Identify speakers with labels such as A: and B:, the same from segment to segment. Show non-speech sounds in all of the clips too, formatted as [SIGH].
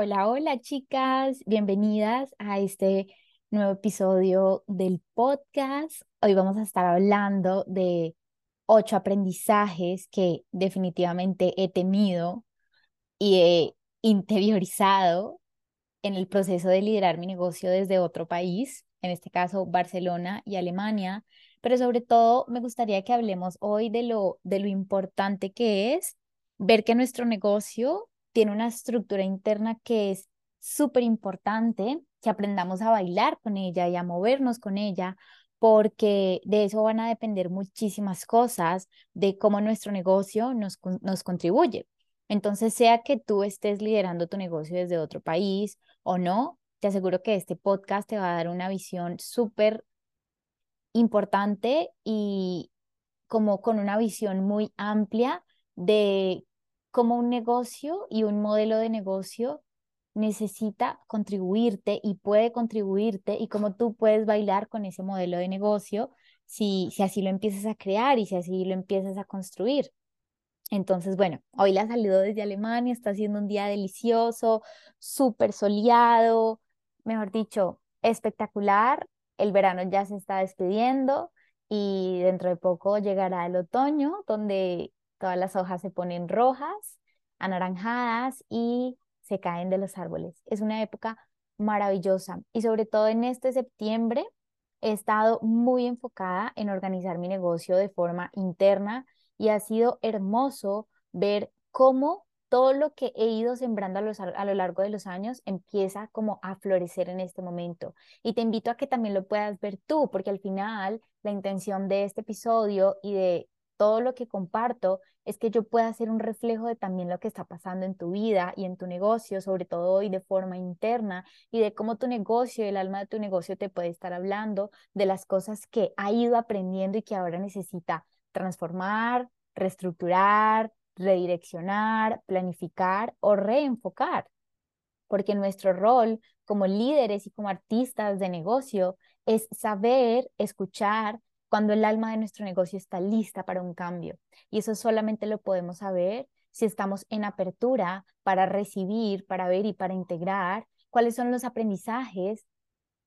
A: Hola, hola chicas, bienvenidas a este nuevo episodio del podcast. Hoy vamos a estar hablando de ocho aprendizajes que definitivamente he tenido y he interiorizado en el proceso de liderar mi negocio desde otro país, en este caso Barcelona y Alemania, pero sobre todo me gustaría que hablemos hoy de lo, de lo importante que es ver que nuestro negocio tiene una estructura interna que es súper importante, que aprendamos a bailar con ella y a movernos con ella, porque de eso van a depender muchísimas cosas de cómo nuestro negocio nos, nos contribuye. Entonces, sea que tú estés liderando tu negocio desde otro país o no, te aseguro que este podcast te va a dar una visión súper importante y como con una visión muy amplia de cómo un negocio y un modelo de negocio necesita contribuirte y puede contribuirte y cómo tú puedes bailar con ese modelo de negocio si, si así lo empiezas a crear y si así lo empiezas a construir. Entonces, bueno, hoy la saludo desde Alemania, está siendo un día delicioso, súper soleado, mejor dicho, espectacular. El verano ya se está despidiendo y dentro de poco llegará el otoño, donde todas las hojas se ponen rojas, anaranjadas y se caen de los árboles. Es una época maravillosa y sobre todo en este septiembre he estado muy enfocada en organizar mi negocio de forma interna y ha sido hermoso ver cómo todo lo que he ido sembrando a, lo largo de los años empieza como a florecer en este momento. Y te invito a que también lo puedas ver tú, porque al final la intención de este episodio y de todo lo que comparto es que yo pueda ser un reflejo de también lo que está pasando en tu vida y en tu negocio, sobre todo hoy de forma interna, y de cómo tu negocio, el alma de tu negocio te puede estar hablando de las cosas que ha ido aprendiendo y que ahora necesita transformar, reestructurar, redireccionar, planificar o reenfocar. Porque nuestro rol como líderes y como artistas de negocio es saber escuchar cuando el alma de nuestro negocio está lista para un cambio. Y eso solamente lo podemos saber si estamos en apertura para recibir, para ver y para integrar cuáles son los aprendizajes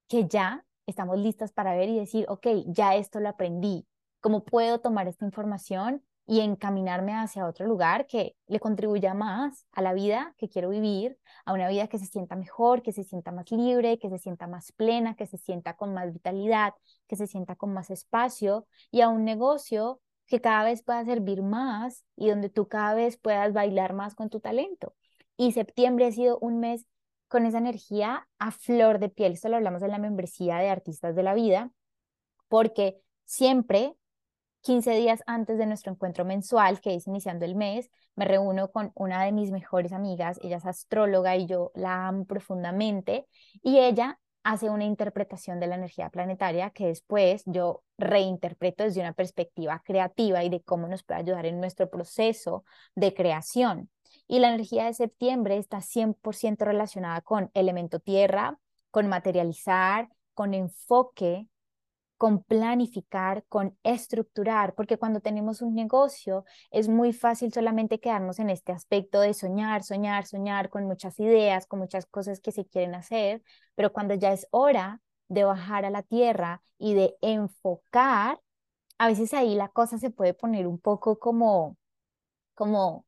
A: que ya estamos listas para ver y decir, ok, ya esto lo aprendí. ¿Cómo puedo tomar esta información y encaminarme hacia otro lugar que le contribuya más a la vida que quiero vivir, a una vida que se sienta mejor, que se sienta más libre, que se sienta más plena, que se sienta con más vitalidad, que se sienta con más espacio y a un negocio que cada vez pueda servir más y donde tú cada vez puedas bailar más con tu talento. Y septiembre ha sido un mes con esa energía a flor de piel. Esto lo hablamos en la membresía de Artistas de la Vida, porque siempre 15 días antes de nuestro encuentro mensual, que es iniciando el mes, me reúno con una de mis mejores amigas, ella es astróloga y yo la amo profundamente, y ella hace una interpretación de la energía planetaria que después yo reinterpreto desde una perspectiva creativa y de cómo nos puede ayudar en nuestro proceso de creación. Y la energía de septiembre está 100% relacionada con elemento tierra, con materializar, con enfoque, con planificar, con estructurar, porque cuando tenemos un negocio es muy fácil solamente quedarnos en este aspecto de soñar, soñar, soñar con muchas ideas, con muchas cosas que se quieren hacer, pero cuando ya es hora de bajar a la tierra y de enfocar, a veces ahí la cosa se puede poner un poco como, como,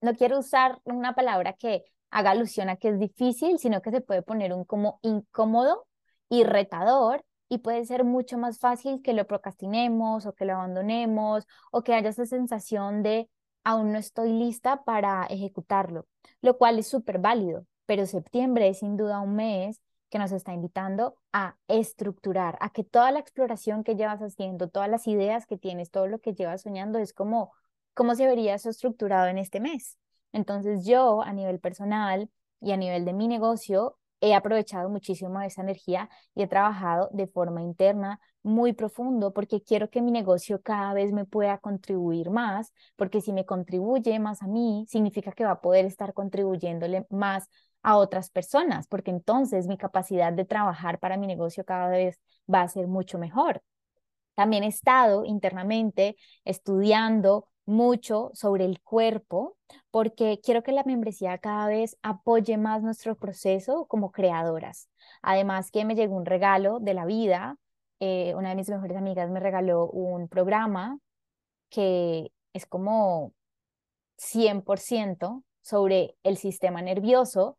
A: no quiero usar una palabra que haga alusión a que es difícil, sino que se puede poner un como incómodo y retador y puede ser mucho más fácil que lo procrastinemos o que lo abandonemos o que haya esa sensación de aún no estoy lista para ejecutarlo, lo cual es súper válido, pero septiembre es sin duda un mes que nos está invitando a estructurar, a que toda la exploración que llevas haciendo, todas las ideas que tienes, todo lo que llevas soñando es como cómo se vería eso estructurado en este mes. Entonces yo a nivel personal y a nivel de mi negocio he aprovechado muchísimo esa energía y he trabajado de forma interna muy profundo porque quiero que mi negocio cada vez me pueda contribuir más, porque si me contribuye más a mí, significa que va a poder estar contribuyéndole más a otras personas, porque entonces mi capacidad de trabajar para mi negocio cada vez va a ser mucho mejor. También he estado internamente estudiando mucho sobre el cuerpo porque quiero que la membresía cada vez apoye más nuestro proceso como creadoras. Además que me llegó un regalo de la vida, eh, una de mis mejores amigas me regaló un programa que es como 100% sobre el sistema nervioso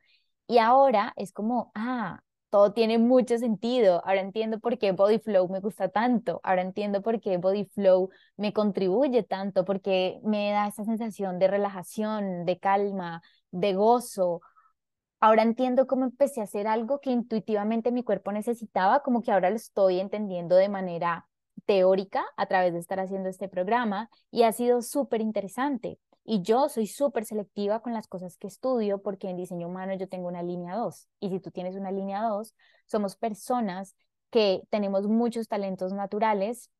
A: y ahora es como, ah, todo tiene mucho sentido. Ahora entiendo por qué Body Flow me gusta tanto. Ahora entiendo por qué Body Flow me contribuye tanto, porque me da esa sensación de relajación, de calma, de gozo. Ahora entiendo cómo empecé a hacer algo que intuitivamente mi cuerpo necesitaba, como que ahora lo estoy entendiendo de manera teórica a través de estar haciendo este programa y ha sido súper interesante. Y yo soy súper selectiva con las cosas que estudio porque en diseño humano yo tengo una línea 2. Y si tú tienes una línea 2, somos personas que tenemos muchos talentos naturales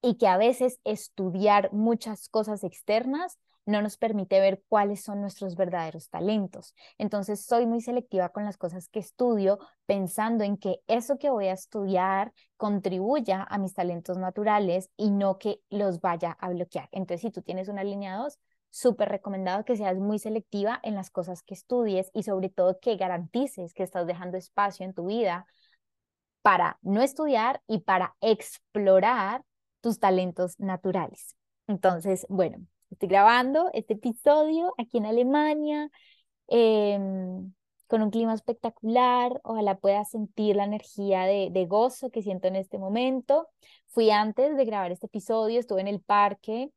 A: y que a veces estudiar muchas cosas externas no nos permite ver cuáles son nuestros verdaderos talentos. Entonces, soy muy selectiva con las cosas que estudio, pensando en que eso que voy a estudiar contribuya a mis talentos naturales y no que los vaya a bloquear. Entonces, si tú tienes una línea 2, súper recomendado que seas muy selectiva en las cosas que estudies y sobre todo que garantices que estás dejando espacio en tu vida para no estudiar y para explorar tus talentos naturales. Entonces, bueno, estoy grabando este episodio aquí en Alemania, em, con un clima espectacular. Ojalá puedas sentir la energía de, de gozo que siento en este momento. Fui antes de grabar este episodio, estuve en el parque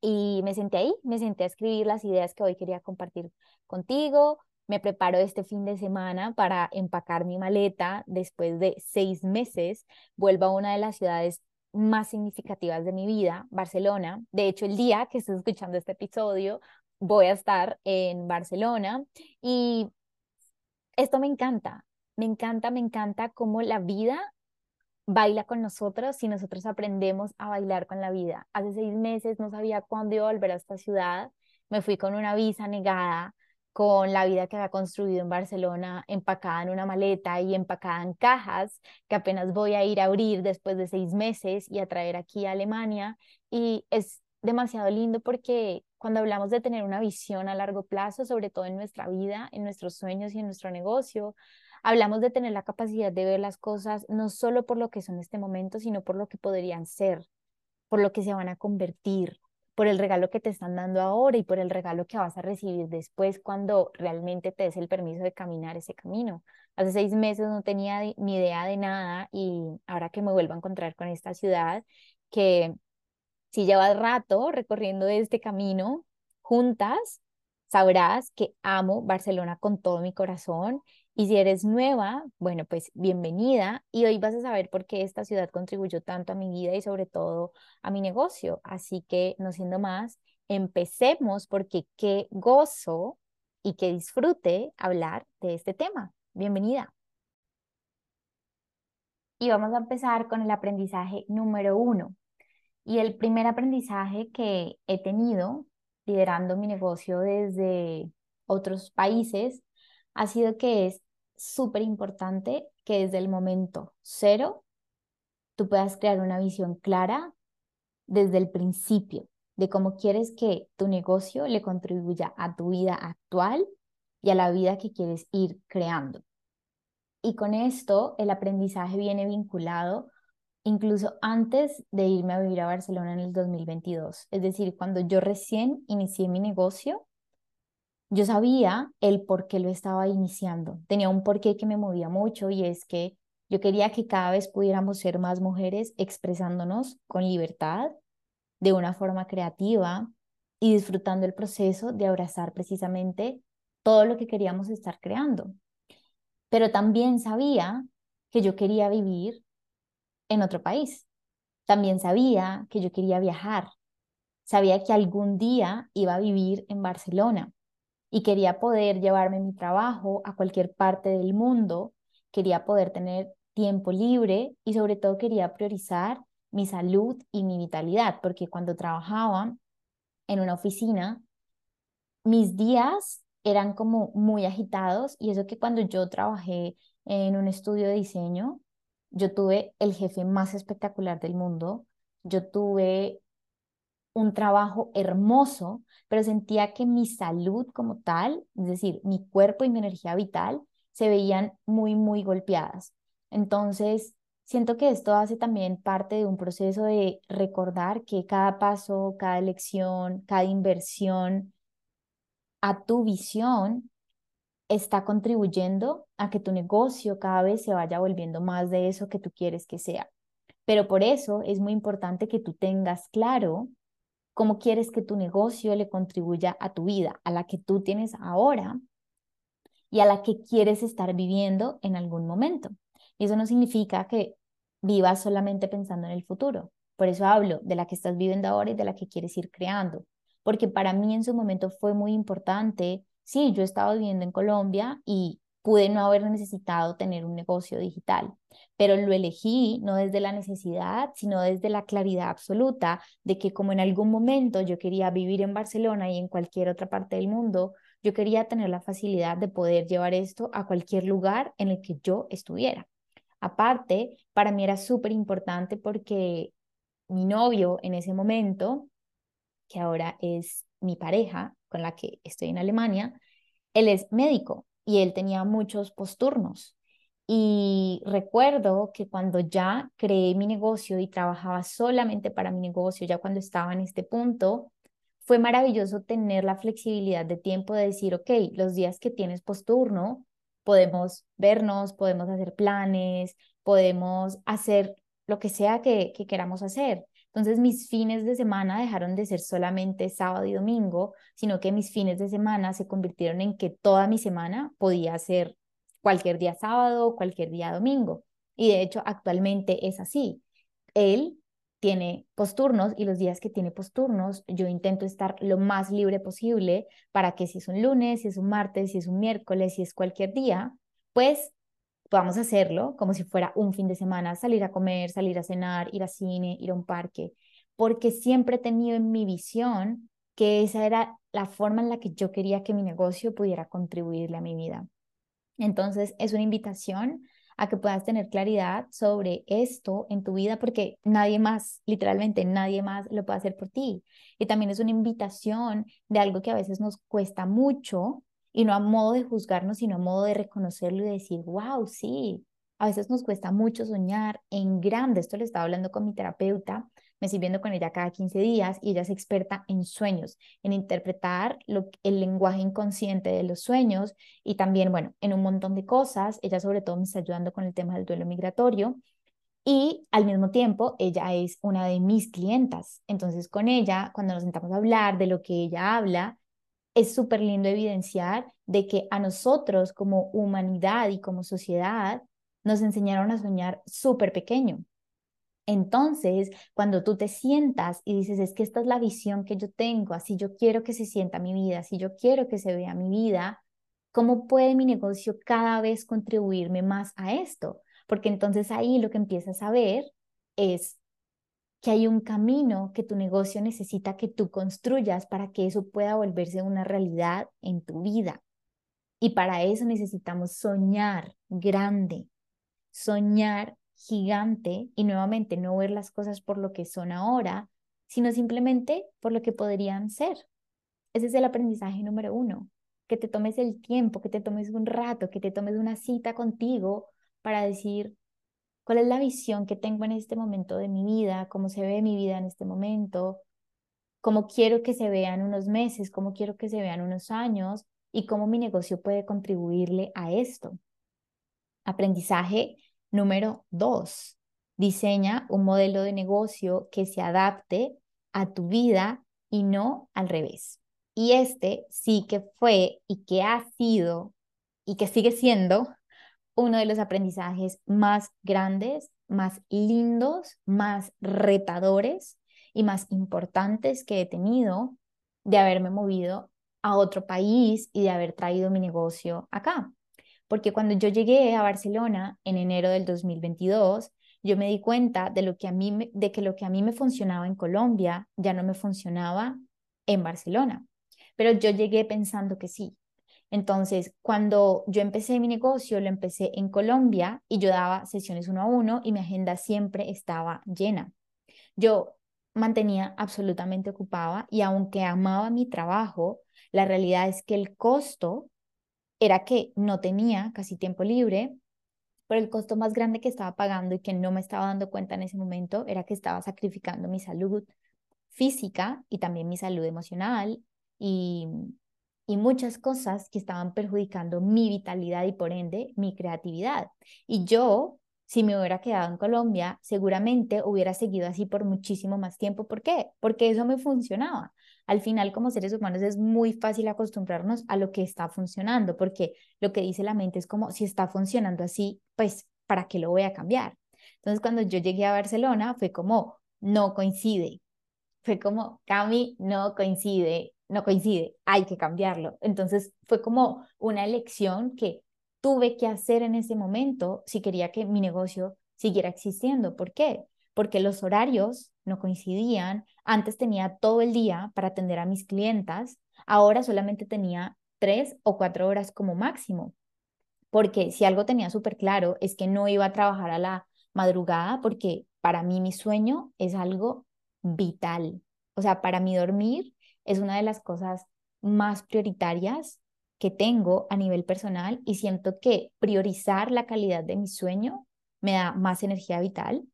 A: y me senté ahí, me senté a escribir las ideas que hoy quería compartir contigo. Me preparo este fin de semana para empacar mi maleta. Después de seis meses, vuelvo a una de las ciudades más significativas de mi vida, Barcelona. De hecho, el día que estoy escuchando este episodio, voy a estar en Barcelona y esto me encanta, me encanta, me encanta cómo la vida baila con nosotros si nosotros aprendemos a bailar con la vida. Hace seis meses no sabía cuándo iba a volver a esta ciudad, me fui con una visa negada, con la vida que había construido en Barcelona, empacada en una maleta y empacada en cajas, que apenas voy a ir a abrir después de seis meses y a traer aquí a Alemania. Y es demasiado lindo porque cuando hablamos de tener una visión a largo plazo, sobre todo en nuestra vida, en nuestros sueños y en nuestro negocio, Hablamos de tener la capacidad de ver las cosas no solo por lo que son en este momento, sino por lo que podrían ser, por lo que se van a convertir, por el regalo que te están dando ahora y por el regalo que vas a recibir después cuando realmente te des el permiso de caminar ese camino. Hace seis meses no tenía ni idea de nada y ahora que me vuelvo a encontrar con esta ciudad, que si llevas rato recorriendo este camino juntas, sabrás que amo Barcelona con todo mi corazón y si eres nueva, bueno, pues bienvenida y hoy vas a saber por qué esta ciudad contribuyó tanto a mi vida y sobre todo a mi negocio. Así que, no siendo más, empecemos porque qué gozo y qué disfrute hablar de este tema. Bienvenida. Y vamos a empezar con el aprendizaje número uno. Y el primer aprendizaje que he tenido liderando mi negocio desde otros países ha sido que es súper importante que desde el momento cero tú puedas crear una visión clara desde el principio de cómo quieres que tu negocio le contribuya a tu vida actual y a la vida que quieres ir creando. Y con esto el aprendizaje viene vinculado incluso antes de irme a vivir a Barcelona en el 2022. Es decir, cuando yo recién inicié mi negocio, yo sabía el por qué lo estaba iniciando. Tenía un porqué que me movía mucho y es que yo quería que cada vez pudiéramos ser más mujeres expresándonos con libertad, de una forma creativa y disfrutando el proceso de abrazar precisamente todo lo que queríamos estar creando. Pero también sabía que yo quería vivir en otro país. También sabía que yo quería viajar. Sabía que algún día iba a vivir en Barcelona y quería poder llevarme mi trabajo a cualquier parte del mundo, quería poder tener tiempo libre y sobre todo quería priorizar mi salud y mi vitalidad, porque cuando trabajaba en una oficina, mis días eran como muy agitados y eso que cuando yo trabajé en un estudio de diseño, yo tuve el jefe más espectacular del mundo, yo tuve un trabajo hermoso, pero sentía que mi salud como tal, es decir, mi cuerpo y mi energía vital, se veían muy, muy golpeadas. Entonces, siento que esto hace también parte de un proceso de recordar que cada paso, cada elección, cada inversión a tu visión está contribuyendo a que tu negocio cada vez se vaya volviendo más de eso que tú quieres que sea. Pero por eso es muy importante que tú tengas claro cómo quieres que tu negocio le contribuya a tu vida, a la que tú tienes ahora y a la que quieres estar viviendo en algún momento. Y eso no significa que vivas solamente pensando en el futuro. Por eso hablo de la que estás viviendo ahora y de la que quieres ir creando. Porque para mí en su momento fue muy importante, sí, yo estaba viviendo en Colombia y pude no haber necesitado tener un negocio digital, pero lo elegí no desde la necesidad, sino desde la claridad absoluta de que como en algún momento yo quería vivir en Barcelona y en cualquier otra parte del mundo, yo quería tener la facilidad de poder llevar esto a cualquier lugar en el que yo estuviera. Aparte, para mí era súper importante porque mi novio en ese momento, que ahora es mi pareja con la que estoy en Alemania, él es médico y él tenía muchos posturnos. Y recuerdo que cuando ya creé mi negocio y trabajaba solamente para mi negocio, ya cuando estaba en este punto, fue maravilloso tener la flexibilidad de tiempo de decir, ok, los días que tienes posturno, podemos vernos, podemos hacer planes, podemos hacer lo que sea que, que queramos hacer. Entonces mis fines de semana dejaron de ser solamente sábado y domingo, sino que mis fines de semana se convirtieron en que toda mi semana podía ser cualquier día sábado, cualquier día domingo. Y de hecho actualmente es así. Él tiene posturnos y los días que tiene posturnos yo intento estar lo más libre posible para que si es un lunes, si es un martes, si es un miércoles, si es cualquier día, pues podamos hacerlo como si fuera un fin de semana, salir a comer, salir a cenar, ir a cine, ir a un parque, porque siempre he tenido en mi visión que esa era la forma en la que yo quería que mi negocio pudiera contribuirle a mi vida. Entonces, es una invitación a que puedas tener claridad sobre esto en tu vida, porque nadie más, literalmente nadie más lo puede hacer por ti. Y también es una invitación de algo que a veces nos cuesta mucho, y no a modo de juzgarnos, sino a modo de reconocerlo y decir, wow, sí, a veces nos cuesta mucho soñar en grande. Esto le estaba hablando con mi terapeuta, me estoy viendo con ella cada 15 días y ella es experta en sueños, en interpretar lo, el lenguaje inconsciente de los sueños y también, bueno, en un montón de cosas. Ella sobre todo me está ayudando con el tema del duelo migratorio. Y al mismo tiempo, ella es una de mis clientas. Entonces, con ella, cuando nos sentamos a hablar de lo que ella habla, es súper lindo evidenciar de que a nosotros como humanidad y como sociedad nos enseñaron a soñar súper pequeño. Entonces, cuando tú te sientas y dices, es que esta es la visión que yo tengo, así yo quiero que se sienta mi vida, así yo quiero que se vea mi vida, ¿cómo puede mi negocio cada vez contribuirme más a esto? Porque entonces ahí lo que empiezas a ver es que hay un camino que tu negocio necesita que tú construyas para que eso pueda volverse una realidad en tu vida. Y para eso necesitamos soñar grande, soñar gigante y nuevamente no ver las cosas por lo que son ahora, sino simplemente por lo que podrían ser. Ese es el aprendizaje número uno, que te tomes el tiempo, que te tomes un rato, que te tomes una cita contigo para decir, cuál es la visión que tengo en este momento de mi vida, cómo se ve mi vida en este momento, cómo quiero que se vean unos meses, cómo quiero que se vean unos años y cómo mi negocio puede contribuirle a esto. Aprendizaje número dos. Diseña un modelo de negocio que se adapte a tu vida y no al revés. Y este sí que fue y que ha sido y que sigue siendo uno de los aprendizajes más grandes, más lindos, más retadores y más importantes que he tenido de haberme movido a otro país y de haber traído mi negocio acá. Porque cuando yo llegué a Barcelona en enero del 2022, yo me di cuenta de, lo que a mí, de que lo que a mí me funcionaba en Colombia ya no me funcionaba en Barcelona. Pero yo llegué pensando que sí, entonces, cuando yo empecé mi negocio, lo empecé en Colombia y yo daba sesiones uno a uno y mi agenda siempre estaba llena. Yo mantenía absolutamente ocupada y aunque amaba mi trabajo, la realidad es que el costo era que no tenía casi tiempo libre, pero el costo más grande que estaba pagando y que no me estaba dando cuenta en ese momento era que estaba sacrificando mi salud física y también mi salud emocional y, y muchas cosas que estaban perjudicando mi vitalidad y por ende mi creatividad. Y yo si me hubiera quedado en Colombia, seguramente hubiera seguido así por muchísimo más tiempo. ¿Por qué? Porque eso me funcionaba. Al final, como seres humanos, es muy fácil acostumbrarnos a lo que está funcionando, porque lo que dice la mente es como, si está funcionando así, pues, ¿para qué lo voy a cambiar? Entonces, cuando yo llegué a Barcelona, fue como, no coincide. Fue como, Cami, no coincide, no coincide, hay que cambiarlo. Entonces, fue como una elección que tuve que hacer en ese momento si quería que mi negocio siguiera existiendo. ¿Por qué? Porque los horarios no coincidían. Antes tenía todo el día para atender a mis clientas, ahora solamente tenía tres o cuatro horas como máximo. Porque si algo tenía súper claro es que no iba a trabajar a la madrugada porque para mí mi sueño es algo vital. O sea, para mí dormir es una de las cosas más prioritarias que tengo a nivel personal y siento que priorizar la calidad de mi sueño me da más energía vital,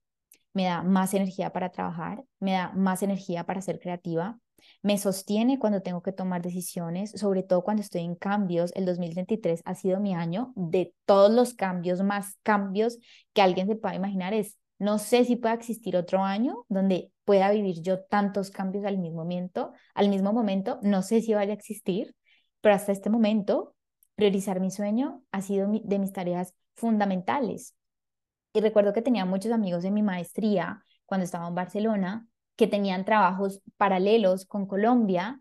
A: me da más energía para trabajar, me da más energía para ser creativa, me sostiene cuando tengo que tomar decisiones, sobre todo cuando estoy en cambios. El 2023 ha sido mi año de todos los cambios, más cambios que alguien se pueda imaginar. Es, no sé si pueda existir otro año donde pueda vivir yo tantos cambios al mismo momento, al mismo momento, no sé si vaya a existir, pero hasta este momento, priorizar mi sueño ha sido de mis tareas fundamentales. Y recuerdo que tenía muchos amigos en mi maestría cuando estaba en Barcelona que tenían trabajos paralelos con Colombia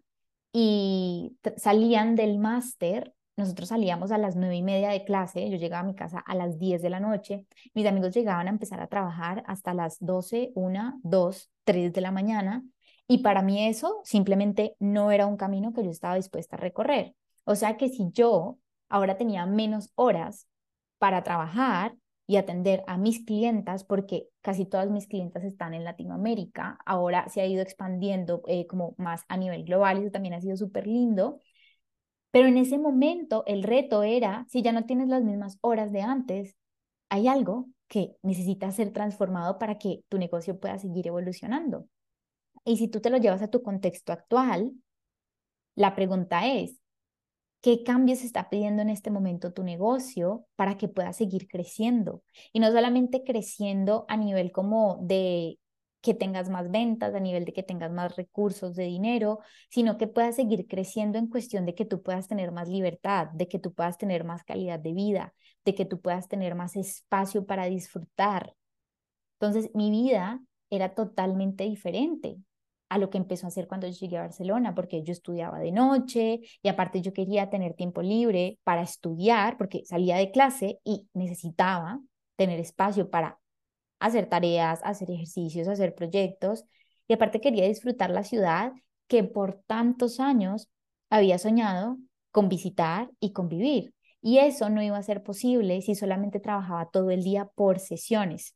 A: y salían del máster. Nosotros salíamos a las nueve y media de clase, yo llegaba a mi casa a las diez de la noche, mis amigos llegaban a empezar a trabajar hasta las doce, una, dos, tres de la mañana y para mí eso simplemente no era un camino que yo estaba dispuesta a recorrer. O sea que si yo ahora tenía menos horas para trabajar y atender a mis clientas, porque casi todas mis clientas están en Latinoamérica, ahora se ha ido expandiendo eh, como más a nivel global y eso también ha sido súper lindo. Pero en ese momento el reto era, si ya no tienes las mismas horas de antes, hay algo que necesita ser transformado para que tu negocio pueda seguir evolucionando. Y si tú te lo llevas a tu contexto actual, la pregunta es, ¿qué cambios está pidiendo en este momento tu negocio para que pueda seguir creciendo? Y no solamente creciendo a nivel como de que tengas más ventas, a nivel de que tengas más recursos de dinero, sino que puedas seguir creciendo en cuestión de que tú puedas tener más libertad, de que tú puedas tener más calidad de vida, de que tú puedas tener más espacio para disfrutar. Entonces, mi vida era totalmente diferente a lo que empezó a hacer cuando yo llegué a Barcelona, porque yo estudiaba de noche y aparte yo quería tener tiempo libre para estudiar, porque salía de clase y necesitaba tener espacio para hacer tareas, hacer ejercicios, hacer proyectos y aparte quería disfrutar la ciudad que por tantos años había soñado con visitar y convivir. Y eso no iba a ser posible si solamente trabajaba todo el día por sesiones.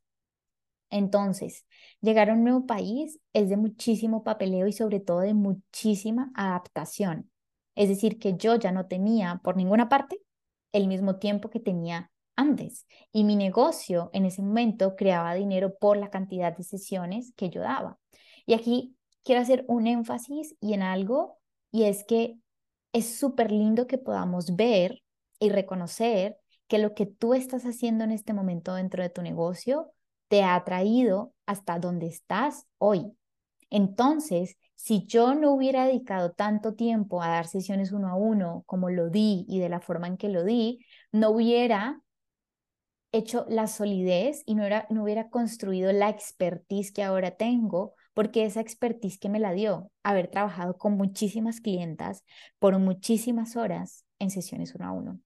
A: Entonces, llegar a un nuevo país es de muchísimo papeleo y sobre todo de muchísima adaptación. Es decir, que yo ya no tenía por ninguna parte el mismo tiempo que tenía Y mi negocio en ese momento creaba dinero por la cantidad de sesiones que yo daba. Y aquí quiero hacer un énfasis y en algo, y es que es súper lindo que podamos ver y reconocer que lo que tú estás haciendo en este momento dentro de tu negocio te ha traído hasta donde estás hoy. Entonces, si yo no hubiera dedicado tanto tiempo a dar sesiones uno a uno como lo di y de la forma en que lo di, no hubiera hecho la solidez y no, era, no hubiera construido la expertise que ahora tengo, porque esa expertise que me la dio, haber trabajado con muchísimas clientas por muchísimas horas en sesiones uno a uno.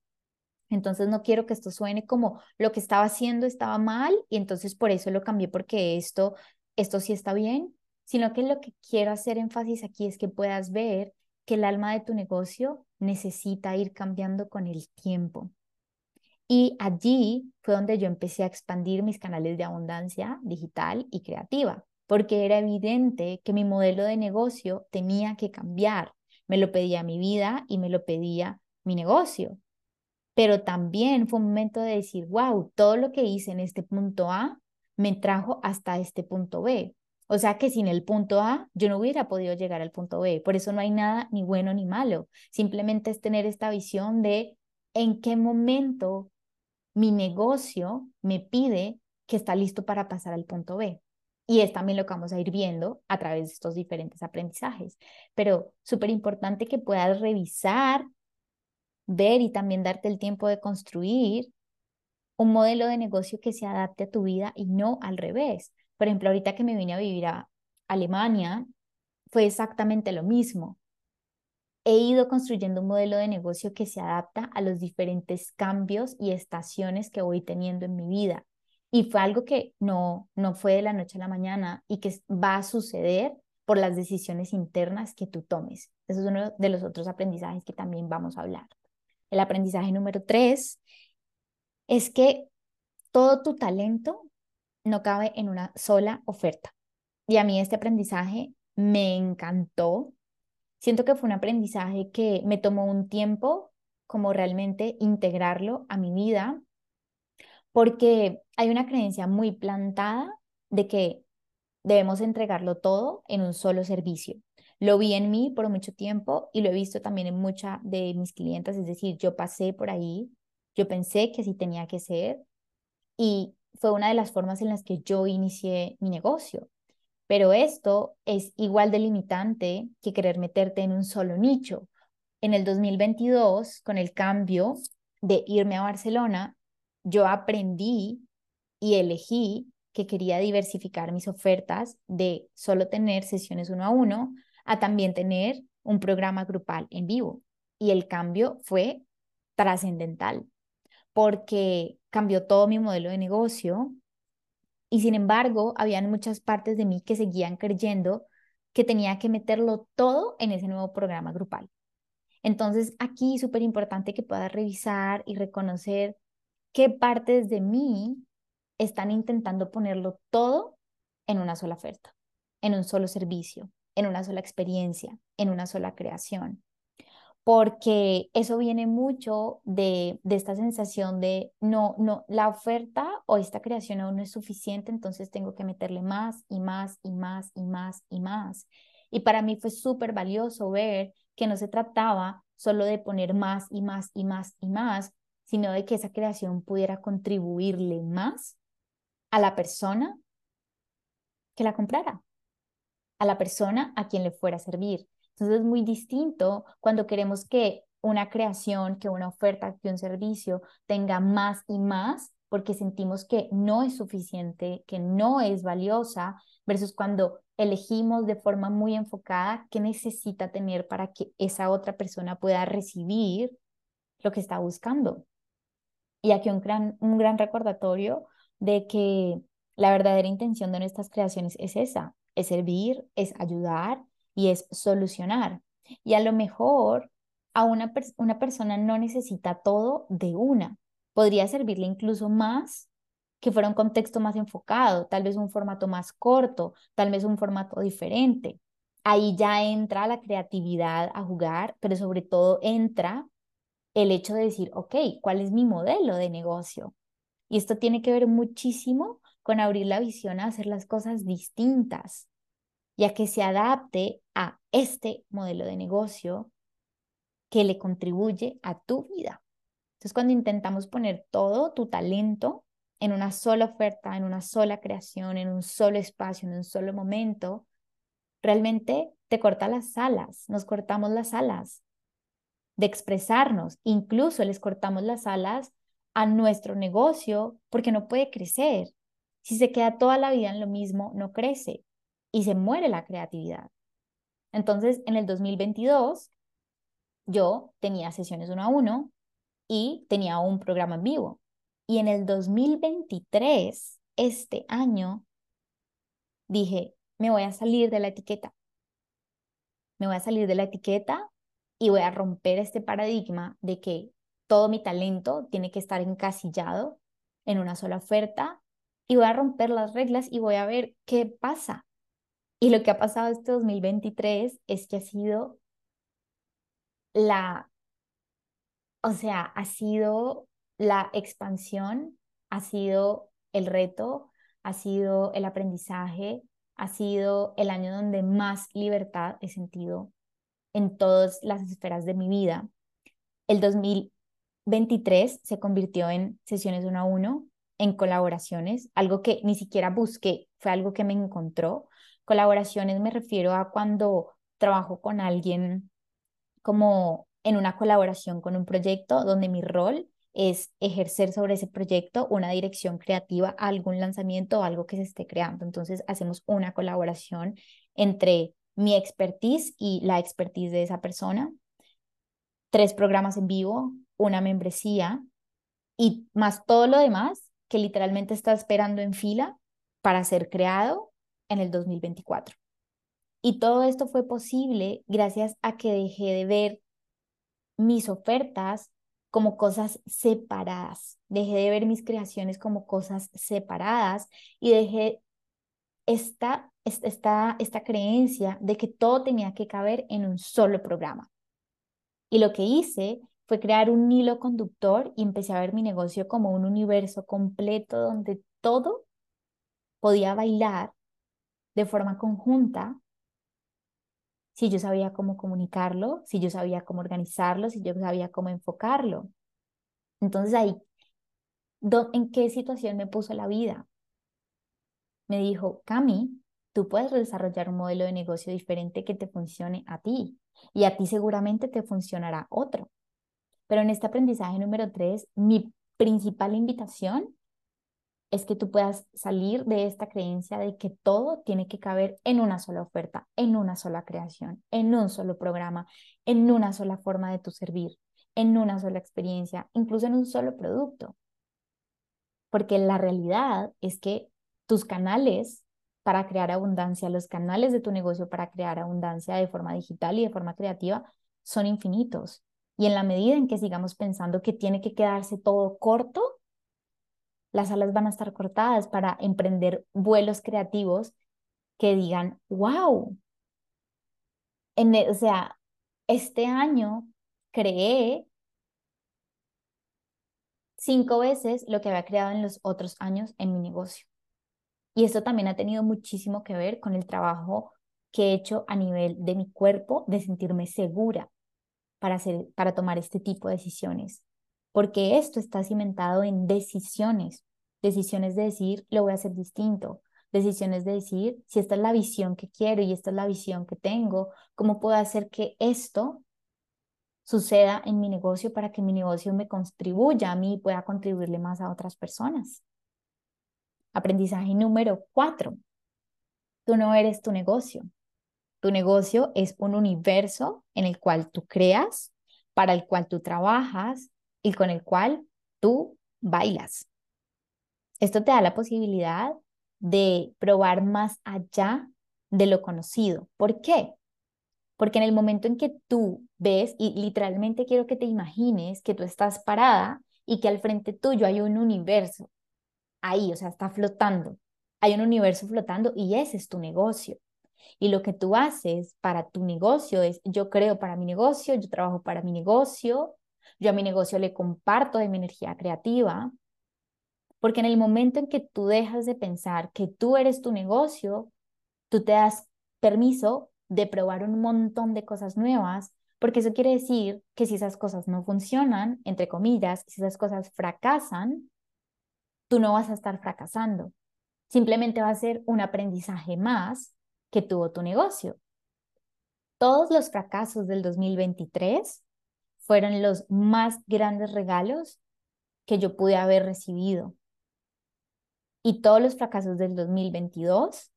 A: Entonces no quiero que esto suene como lo que estaba haciendo estaba mal y entonces por eso lo cambié porque esto, esto sí está bien, sino que lo que quiero hacer énfasis aquí es que puedas ver que el alma de tu negocio necesita ir cambiando con el tiempo. Y allí fue donde yo empecé a expandir mis canales de abundancia digital y creativa. porque era evidente que mi modelo de negocio tenía que cambiar. Me lo pedía mi vida y me lo pedía mi negocio. Pero también fue un momento de decir, wow, todo lo que hice en este punto A me trajo hasta este punto B. O sea que sin el punto A yo no hubiera podido llegar al punto B. Por eso no hay nada ni bueno ni malo. Simplemente es tener esta visión de en qué momento mi negocio me pide que está listo para pasar al punto B. Y es también lo que vamos a ir viendo a través de estos diferentes aprendizajes. Pero súper importante que puedas revisar, ver y también darte el tiempo de construir un modelo de negocio que se adapte a tu vida y no al revés. Por ejemplo, ahorita que me vine a vivir a Alemania, fue exactamente lo mismo. He ido construyendo un modelo de negocio que se adapta a los diferentes cambios y estaciones que voy teniendo en mi vida. Y fue algo que no, no fue de la noche a la mañana y que va a suceder por las decisiones internas que tú tomes. Eso es uno de los otros aprendizajes que también vamos a hablar. El aprendizaje número tres es que todo tu talento no cabe en una sola oferta. Y a mí este aprendizaje me encantó. Siento que fue un aprendizaje que me tomó un tiempo como realmente integrarlo a mi vida, porque hay una creencia muy plantada de que debemos entregarlo todo en un solo servicio. Lo vi en mí por mucho tiempo y lo he visto también en muchas de mis clientes, es decir, yo pasé por ahí, yo pensé que así tenía que ser y fue una de las formas en las que yo inicié mi negocio. Pero esto es igual de limitante que querer meterte en un solo nicho. En el 2022, con el cambio de irme a Barcelona, yo aprendí y elegí que quería diversificar mis ofertas de solo tener sesiones uno a uno a también tener un programa grupal en vivo. Y el cambio fue trascendental porque cambió todo mi modelo de negocio y sin embargo habían muchas partes de mí que seguían creyendo que tenía que meterlo todo en ese nuevo programa grupal. Entonces aquí súper importante que puedas revisar y reconocer qué partes de mí están intentando ponerlo todo en una sola oferta, en un solo servicio, en una sola experiencia, en una sola creación porque eso viene mucho de, de, esta sensación de no, no, la oferta o esta creación aún no es suficiente, entonces tengo que meterle más y más y más y más y más. Y para mí fue súper valioso ver que no se trataba solo de poner más y más y más y más, sino de que esa creación pudiera contribuirle más a la persona que la comprara, a la persona a quien le fuera a servir. Entonces es muy distinto cuando queremos que una creación, que una oferta, que un servicio tenga más y más porque sentimos que no es suficiente, que no es valiosa, versus cuando elegimos de forma muy enfocada qué necesita tener para que esa otra persona pueda recibir lo que está buscando. Y aquí un gran, un gran recordatorio de que la verdadera intención de nuestras creaciones es esa, es servir, es ayudar, y es solucionar. Y a lo mejor a una, una persona no necesita todo de una. Podría servirle incluso más que fuera un contexto más enfocado, tal vez un formato más corto, tal vez un formato diferente. Ahí ya entra la creatividad a jugar, pero sobre todo entra el hecho de decir, ok, ¿cuál es mi modelo de negocio? Y esto tiene que ver muchísimo con abrir la visión a hacer las cosas distintas, ya que se adapte a este modelo de negocio que le contribuye a tu vida. Entonces, cuando intentamos poner todo tu talento en una sola oferta, en una sola creación, en un solo espacio, en un solo momento, realmente te corta las alas, nos cortamos las alas de expresarnos, incluso les cortamos las alas a nuestro negocio porque no puede crecer. Si se queda toda la vida en lo mismo, no crece y se muere la creatividad. Entonces, en el 2022, yo tenía sesiones uno a uno y tenía un programa en vivo. Y en el 2023, este año, dije, me voy a salir de la etiqueta. Me voy a salir de la etiqueta y voy a romper este paradigma de que todo mi talento tiene que estar encasillado en una sola oferta y voy a romper las reglas y voy a ver qué pasa Y lo que ha pasado este 2023 es que ha sido la, o sea, ha sido la expansión, ha sido el reto, ha sido el aprendizaje, ha sido el año donde más libertad he sentido en todas las esferas de mi vida. El 2023 se convirtió en sesiones uno a uno, en colaboraciones, algo que ni siquiera busqué, fue algo que me encontró. Colaboraciones me refiero a cuando trabajo con alguien como en una colaboración con un proyecto donde mi rol es ejercer sobre ese proyecto una dirección creativa a algún lanzamiento o algo que se esté creando. Entonces hacemos una colaboración entre mi expertise y la expertise de esa persona. Tres programas en vivo, una membresía y más todo lo demás que literalmente está esperando en fila para ser creado en el 2024. Y todo esto fue posible gracias a que dejé de ver mis ofertas como cosas separadas. Dejé de ver mis creaciones como cosas separadas y dejé esta, esta, esta creencia de que todo tenía que caber en un solo programa. Y lo que hice fue crear un hilo conductor y empecé a ver mi negocio como un universo completo donde todo podía bailar de forma conjunta si yo sabía cómo comunicarlo, si yo sabía cómo organizarlo, si yo sabía cómo enfocarlo. Entonces ahí, ¿en qué situación me puso la vida? Me dijo, Cami, tú puedes desarrollar un modelo de negocio diferente que te funcione a ti y a ti seguramente te funcionará otro. Pero en este aprendizaje número tres, mi principal invitación es que tú puedas salir de esta creencia de que todo tiene que caber en una sola oferta, en una sola creación, en un solo programa, en una sola forma de tu servir, en una sola experiencia, incluso en un solo producto. Porque la realidad es que tus canales para crear abundancia, los canales de tu negocio para crear abundancia de forma digital y de forma creativa son infinitos. Y en la medida en que sigamos pensando que tiene que quedarse todo corto, las alas van a estar cortadas para emprender vuelos creativos que digan, wow, en, e, o sea, este año creé cinco veces lo que había creado en los otros años en mi negocio. Y esto también ha tenido muchísimo que ver con el trabajo que he hecho a nivel de mi cuerpo, de sentirme segura para, hacer, para tomar este tipo de decisiones porque esto está cimentado en decisiones, decisiones de decir, lo voy a hacer distinto, decisiones de decir, si esta es la visión que quiero y esta es la visión que tengo, ¿cómo puedo hacer que esto suceda en mi negocio para que mi negocio me contribuya a mí y pueda contribuirle más a otras personas? Aprendizaje número cuatro. Tú no eres tu negocio. Tu negocio es un universo en el cual tú creas, para el cual tú trabajas, y con el cual tú bailas. Esto te da la posibilidad de probar más allá de lo conocido. ¿Por qué? Porque en el momento en que tú ves, y literalmente quiero que te imagines que tú estás parada y que al frente tuyo hay un universo, ahí, o sea, está flotando, hay un universo flotando y ese es tu negocio. Y lo que tú haces para tu negocio es, yo creo para mi negocio, yo trabajo para mi negocio, yo a mi negocio le comparto de mi energía creativa, porque en el momento en que tú dejas de pensar que tú eres tu negocio, tú te das permiso de probar un montón de cosas nuevas, porque eso quiere decir que si esas cosas no funcionan, entre comillas, si esas cosas fracasan, tú no vas a estar fracasando. Simplemente va a ser un aprendizaje más que tuvo tu negocio. Todos los fracasos del 2023 fueron los más grandes regalos que yo pude haber recibido. Y todos los fracasos del 2022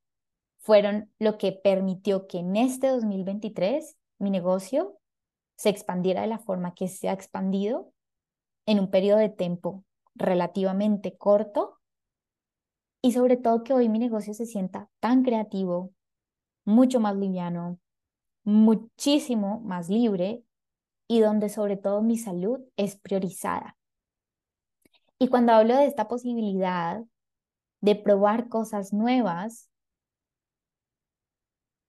A: fueron lo que permitió que en este 2023 mi negocio se expandiera de la forma que se ha expandido en un periodo de tiempo relativamente corto y sobre todo que hoy mi negocio se sienta tan creativo, mucho más liviano, muchísimo más libre y donde sobre todo mi salud es priorizada. Y cuando hablo de esta posibilidad de probar cosas nuevas,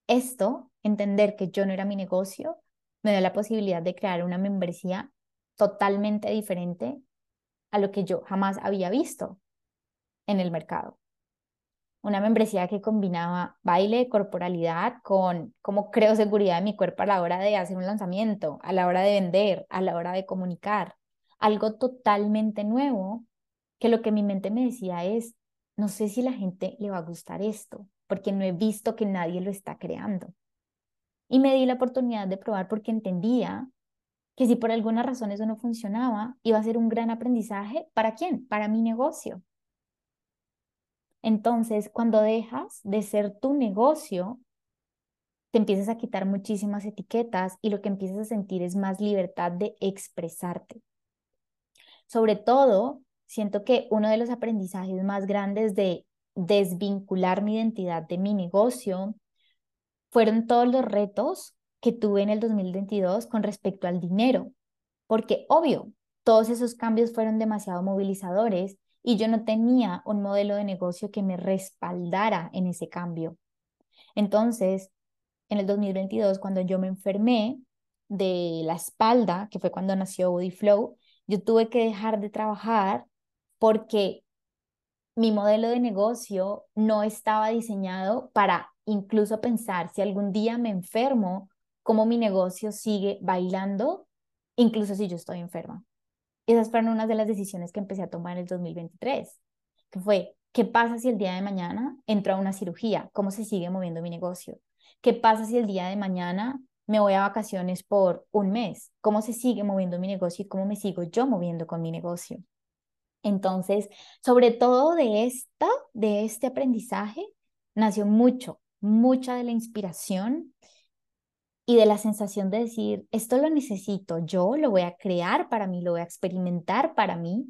A: esto, entender que yo no era mi negocio, me dio la posibilidad de crear una membresía totalmente diferente a lo que yo jamás había visto en el mercado. Una membresía que combinaba baile, corporalidad con cómo creo seguridad en mi cuerpo a la hora de hacer un lanzamiento, a la hora de vender, a la hora de comunicar. Algo totalmente nuevo que lo que mi mente me decía es, no sé si la gente le va a gustar esto, porque no he visto que nadie lo está creando. Y me di la oportunidad de probar porque entendía que si por alguna razón eso no funcionaba, iba a ser un gran aprendizaje. ¿Para quién? Para mi negocio. Entonces, cuando dejas de ser tu negocio, te empiezas a quitar muchísimas etiquetas y lo que empiezas a sentir es más libertad de expresarte. Sobre todo, siento que uno de los aprendizajes más grandes de desvincular mi identidad de mi negocio fueron todos los retos que tuve en el 2022 con respecto al dinero, porque obvio, todos esos cambios fueron demasiado movilizadores y yo no tenía un modelo de negocio que me respaldara en ese cambio. Entonces, en el 2022, cuando yo me enfermé de la espalda, que fue cuando nació Body Flow, yo tuve que dejar de trabajar porque mi modelo de negocio no estaba diseñado para incluso pensar si algún día me enfermo, cómo mi negocio sigue bailando, incluso si yo estoy enferma. Esas fueron unas de las decisiones que empecé a tomar en el 2023, que fue, ¿qué pasa si el día de mañana entro a una cirugía? ¿Cómo se sigue moviendo mi negocio? ¿Qué pasa si el día de mañana me voy a vacaciones por un mes? ¿Cómo se sigue moviendo mi negocio y cómo me sigo yo moviendo con mi negocio? Entonces, sobre todo de esta, de este aprendizaje, nació mucho, mucha de la inspiración y de la sensación de decir, esto lo necesito, yo lo voy a crear para mí, lo voy a experimentar para mí,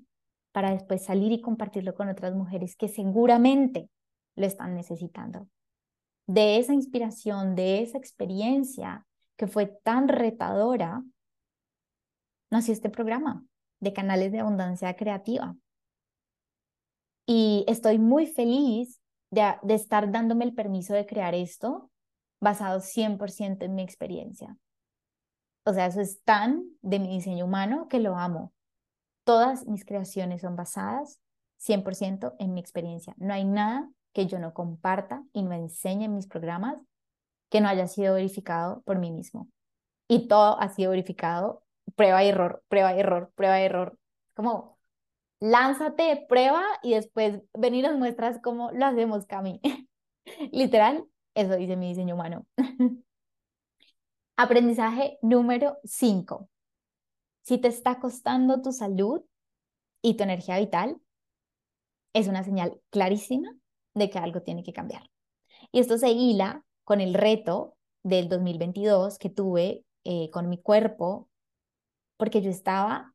A: para después salir y compartirlo con otras mujeres que seguramente lo están necesitando. De esa inspiración, de esa experiencia que fue tan retadora, nació este programa de canales de abundancia creativa. Y estoy muy feliz de, de estar dándome el permiso de crear esto basado 100% en mi experiencia. O sea, eso es tan de mi diseño humano que lo amo. Todas mis creaciones son basadas 100% en mi experiencia. No hay nada que yo no comparta y no enseñe en mis programas que no haya sido verificado por mí mismo. Y todo ha sido verificado, prueba y error, prueba y error, prueba y error. Como, lánzate, prueba y después venir las muestras cómo lo hacemos, Cami. [LAUGHS] Literal, eso dice mi diseño humano. [LAUGHS] Aprendizaje número 5. Si te está costando tu salud y tu energía vital, es una señal clarísima de que algo tiene que cambiar. Y esto se hila con el reto del 2022 que tuve eh, con mi cuerpo, porque yo estaba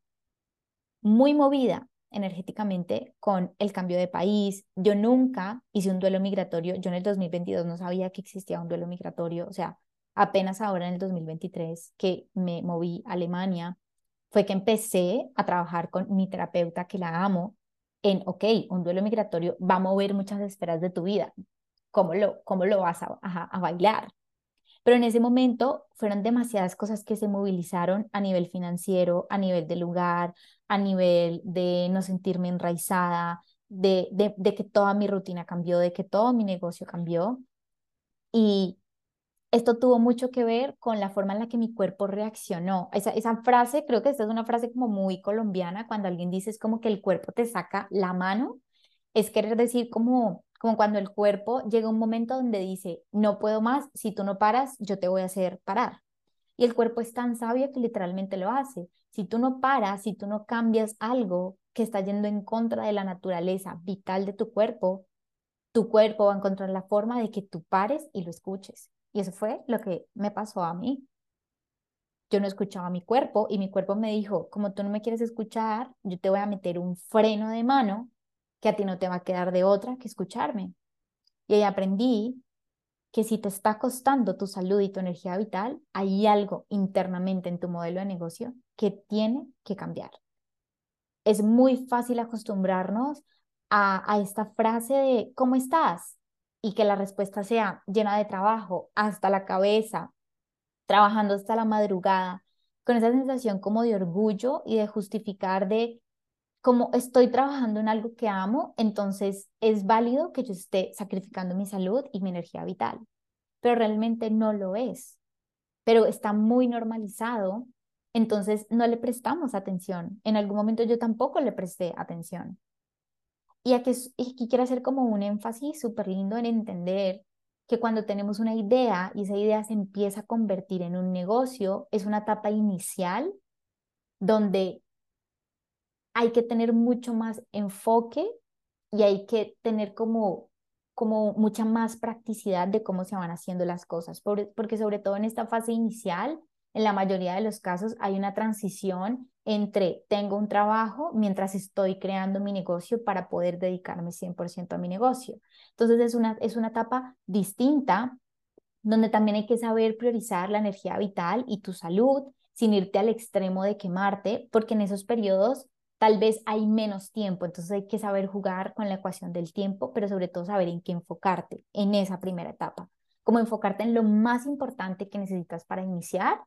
A: muy movida energéticamente con el cambio de país. Yo nunca hice un duelo migratorio. Yo en el 2022 no sabía que existía un duelo migratorio. O sea, apenas ahora en el 2023 que me moví a Alemania, fue que empecé a trabajar con mi terapeuta, que la amo, en, ok, un duelo migratorio va a mover muchas esferas de tu vida. ¿Cómo lo, cómo lo vas a, a bailar? Pero en ese momento fueron demasiadas cosas que se movilizaron a nivel financiero, a nivel de lugar, a nivel de no sentirme enraizada, de, de, que toda mi rutina cambió, de que todo mi negocio cambió. Y esto tuvo mucho que ver con la forma en la que mi cuerpo reaccionó. Esa, esa frase, creo que esta es una frase como muy colombiana, cuando alguien dice es como que el cuerpo te saca la mano, es querer decir como, como cuando el cuerpo llega un momento donde dice, no puedo más, si tú no paras, yo te voy a hacer parar. Y el cuerpo es tan sabio que literalmente lo hace. Si tú no paras, si tú no cambias algo que está yendo en contra de la naturaleza vital de tu cuerpo, tu cuerpo va a encontrar la forma de que tú pares y lo escuches. Y eso fue lo que me pasó a mí. Yo no escuchaba a mi cuerpo y mi cuerpo me dijo, como tú no me quieres escuchar, yo te voy a meter un freno de mano que a ti no te va a quedar de otra que escucharme. Y ahí aprendí que si te está costando tu salud y tu energía vital, hay algo internamente en tu modelo de negocio que tiene que cambiar. Es muy fácil acostumbrarnos a, esta frase de ¿cómo estás? y que la respuesta sea llena de trabajo, hasta la cabeza, trabajando hasta la madrugada, con esa sensación como de orgullo y de justificar de como estoy trabajando en algo que amo, entonces es válido que yo esté sacrificando mi salud y mi energía vital, pero realmente no lo es, pero está muy normalizado, entonces no le prestamos atención. En algún momento yo tampoco le presté atención. Y aquí, aquí quiero hacer como un énfasis súper lindo en entender que cuando tenemos una idea y esa idea se empieza a convertir en un negocio, es una etapa inicial donde hay que tener mucho más enfoque y hay que tener como, como mucha más practicidad de cómo se van haciendo las cosas, porque sobre todo en esta fase inicial, en la mayoría de los casos hay una transición entre tengo un trabajo mientras estoy creando mi negocio para poder dedicarme 100% a mi negocio. Entonces es una, es una etapa distinta donde también hay que saber priorizar la energía vital y tu salud sin irte al extremo de quemarte, porque en esos periodos tal vez hay menos tiempo, entonces hay que saber jugar con la ecuación del tiempo, pero sobre todo saber en qué enfocarte en esa primera etapa, como enfocarte en lo más importante que necesitas para iniciar,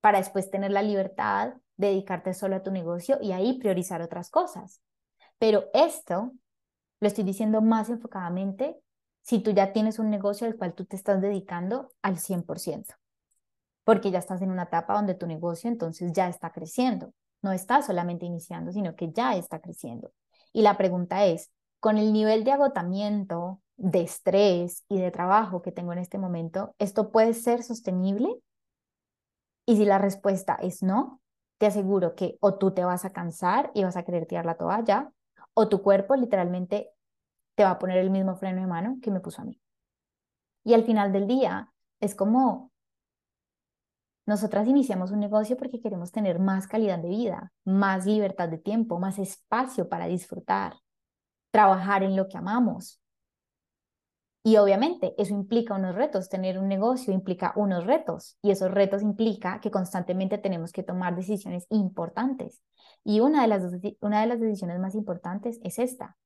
A: para después tener la libertad de dedicarte solo a tu negocio y ahí priorizar otras cosas. Pero esto lo estoy diciendo más enfocadamente si tú ya tienes un negocio al cual tú te estás dedicando al 100%, porque ya estás en una etapa donde tu negocio entonces ya está creciendo no está solamente iniciando, sino que ya está creciendo. Y la pregunta es, con el nivel de agotamiento, de estrés y de trabajo que tengo en este momento, ¿esto puede ser sostenible? Y si la respuesta es no, te aseguro que o tú te vas a cansar y vas a querer tirar la toalla, o tu cuerpo literalmente te va a poner el mismo freno de mano que me puso a mí. Y al final del día es como nosotras iniciamos un negocio porque queremos tener más calidad de vida, más libertad de tiempo, más espacio para disfrutar, trabajar en lo que amamos. Y obviamente eso implica unos retos, tener un negocio implica unos retos y esos retos implica que constantemente tenemos que tomar decisiones importantes. Y una de las, una de las decisiones más importantes es esta,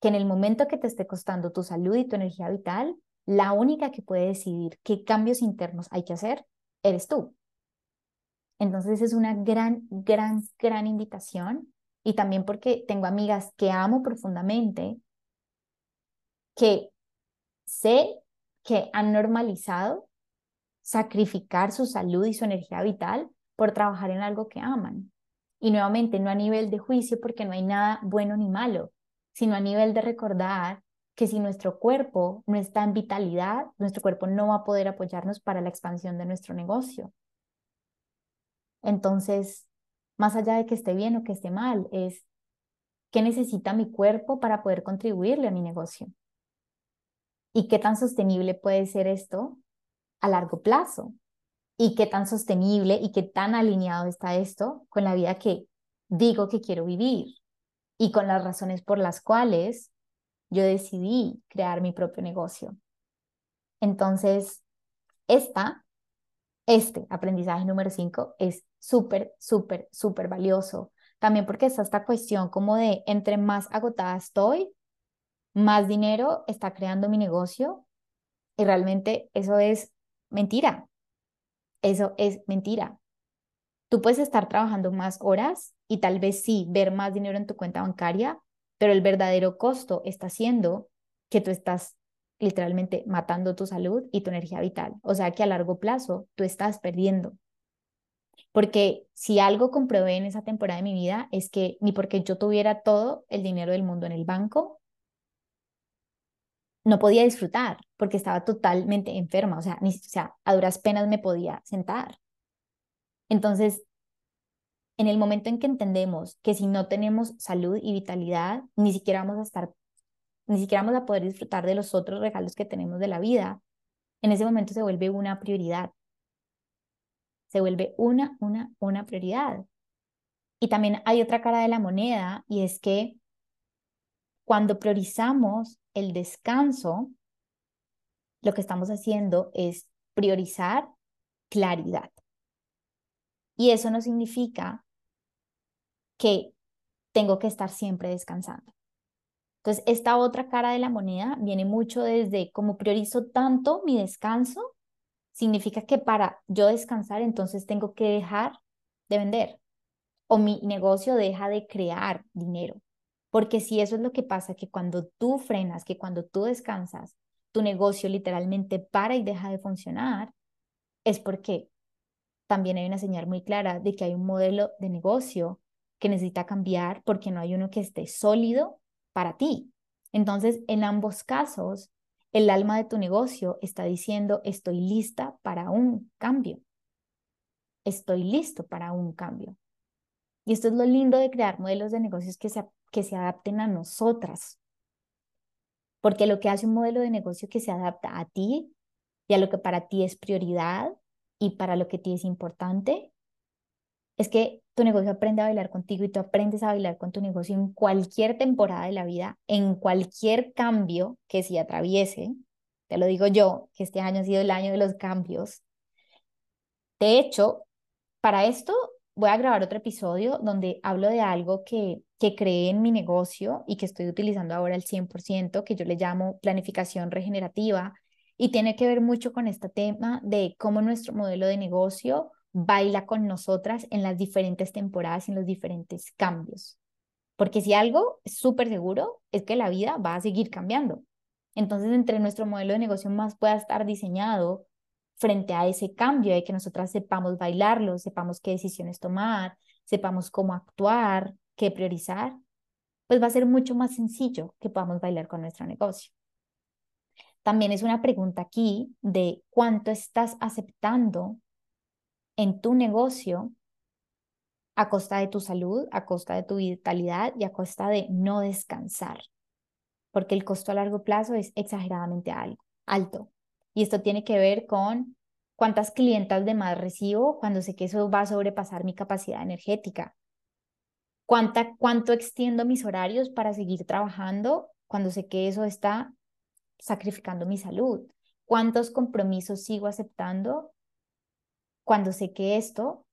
A: que en el momento que te esté costando tu salud y tu energía vital, la única que puede decidir qué cambios internos hay que hacer eres tú. Entonces es una gran, gran, gran invitación y también porque tengo amigas que amo profundamente, que sé que han normalizado sacrificar su salud y su energía vital por trabajar en algo que aman. Y nuevamente, no a nivel de juicio porque no hay nada bueno ni malo, sino a nivel de recordar que si nuestro cuerpo no está en vitalidad, nuestro cuerpo no va a poder apoyarnos para la expansión de nuestro negocio. Entonces, más allá de que esté bien o que esté mal, es qué necesita mi cuerpo para poder contribuirle a mi negocio. Y qué tan sostenible puede ser esto a largo plazo. Y qué tan sostenible y qué tan alineado está esto con la vida que digo que quiero vivir y con las razones por las cuales yo decidí crear mi propio negocio. Entonces, esta, este aprendizaje número 5 es súper, súper, súper valioso. También porque está esta cuestión como de entre más agotada estoy, más dinero está creando mi negocio y realmente eso es mentira. Eso es mentira. Tú puedes estar trabajando más horas y tal vez sí ver más dinero en tu cuenta bancaria, pero el verdadero costo está siendo que tú estás literalmente matando tu salud y tu energía vital. O sea que a largo plazo tú estás perdiendo. Porque si algo comprobé en esa temporada de mi vida es que ni porque yo tuviera todo el dinero del mundo en el banco, no podía disfrutar porque estaba totalmente enferma, o sea, ni, o sea, a duras penas me podía sentar. Entonces, en el momento en que entendemos que si no tenemos salud y vitalidad, ni siquiera vamos a estar, ni siquiera vamos a poder disfrutar de los otros regalos que tenemos de la vida, en ese momento se vuelve una prioridad. Se vuelve una, una, una prioridad. Y también hay otra cara de la moneda y es que cuando priorizamos el descanso, lo que estamos haciendo es priorizar claridad. Y eso no significa que tengo que estar siempre descansando. Entonces, esta otra cara de la moneda viene mucho desde como priorizo tanto mi descanso, significa que para yo descansar, entonces tengo que dejar de vender o mi negocio deja de crear dinero. Porque si eso es lo que pasa, que cuando tú frenas, que cuando tú descansas, tu negocio literalmente para y deja de funcionar, es porque también hay una señal muy clara de que hay un modelo de negocio que necesita cambiar porque no hay uno que esté sólido para ti. Entonces, en ambos casos, el alma de tu negocio está diciendo, estoy lista para un cambio. Estoy listo para un cambio. Y esto es lo lindo de crear modelos de negocios que se, que se adapten a nosotras. Porque lo que hace un modelo de negocio que se adapta a ti y a lo que para ti es prioridad y para lo que ti es importante, es que tu negocio aprende a bailar contigo y tú aprendes a bailar con tu negocio en cualquier temporada de la vida, en cualquier cambio que se atraviese. Te lo digo yo, que este año ha sido el año de los cambios. De hecho, para esto voy a grabar otro episodio donde hablo de algo que, que creé en mi negocio y que estoy utilizando ahora al 100%, que yo le llamo planificación regenerativa y tiene que ver mucho con este tema de cómo nuestro modelo de negocio baila con nosotras en las diferentes temporadas y en los diferentes cambios. Porque si algo es súper seguro es que la vida va a seguir cambiando. Entonces, entre nuestro modelo de negocio más pueda estar diseñado frente a ese cambio de que nosotras sepamos bailarlo, sepamos qué decisiones tomar, sepamos cómo actuar, qué priorizar, pues va a ser mucho más sencillo que podamos bailar con nuestro negocio. También es una pregunta aquí de cuánto estás aceptando en tu negocio a costa de tu salud, a costa de tu vitalidad y a costa de no descansar, porque el costo a largo plazo es exageradamente alto. Y esto tiene que ver con cuántas clientas de más recibo cuando sé que eso va a sobrepasar mi capacidad energética. Cuánta, cuánto extiendo mis horarios para seguir trabajando cuando sé que eso está sacrificando mi salud. Cuántos compromisos sigo aceptando cuando sé que esto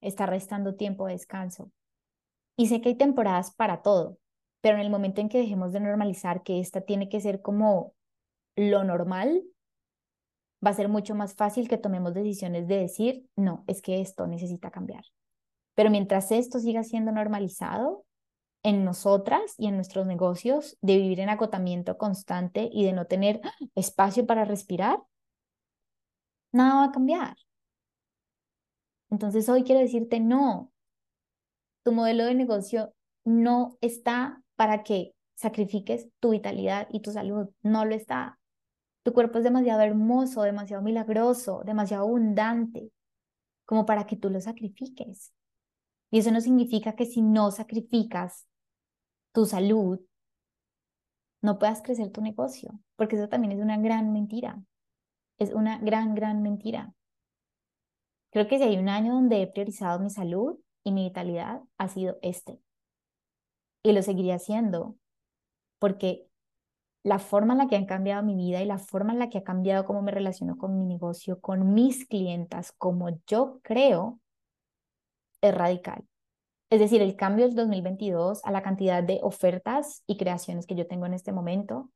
A: está restando tiempo de descanso. Y sé que hay temporadas para todo, pero en el momento en que dejemos de normalizar que esta tiene que ser como lo normal, va a ser mucho más fácil que tomemos decisiones de decir, no, es que esto necesita cambiar. Pero mientras esto siga siendo normalizado en nosotras y en nuestros negocios, de vivir en agotamiento constante y de no tener espacio para respirar, nada va a cambiar. Entonces hoy quiero decirte, no, tu modelo de negocio no está para que sacrifiques tu vitalidad y tu salud, no lo está. Tu cuerpo es demasiado hermoso, demasiado milagroso, demasiado abundante, como para que tú lo sacrifiques. Y eso no significa que si no sacrificas tu salud, no puedas crecer tu negocio, porque eso también es una gran mentira. Es una gran, gran mentira. Creo que si hay un año donde he priorizado mi salud y mi vitalidad, ha sido este. Y lo seguiría haciendo, porque la forma en la que han cambiado mi vida y la forma en la que ha cambiado cómo me relaciono con mi negocio, con mis clientas, como yo creo, es radical. Es decir, el cambio del 2022 a la cantidad de ofertas y creaciones que yo tengo en este momento,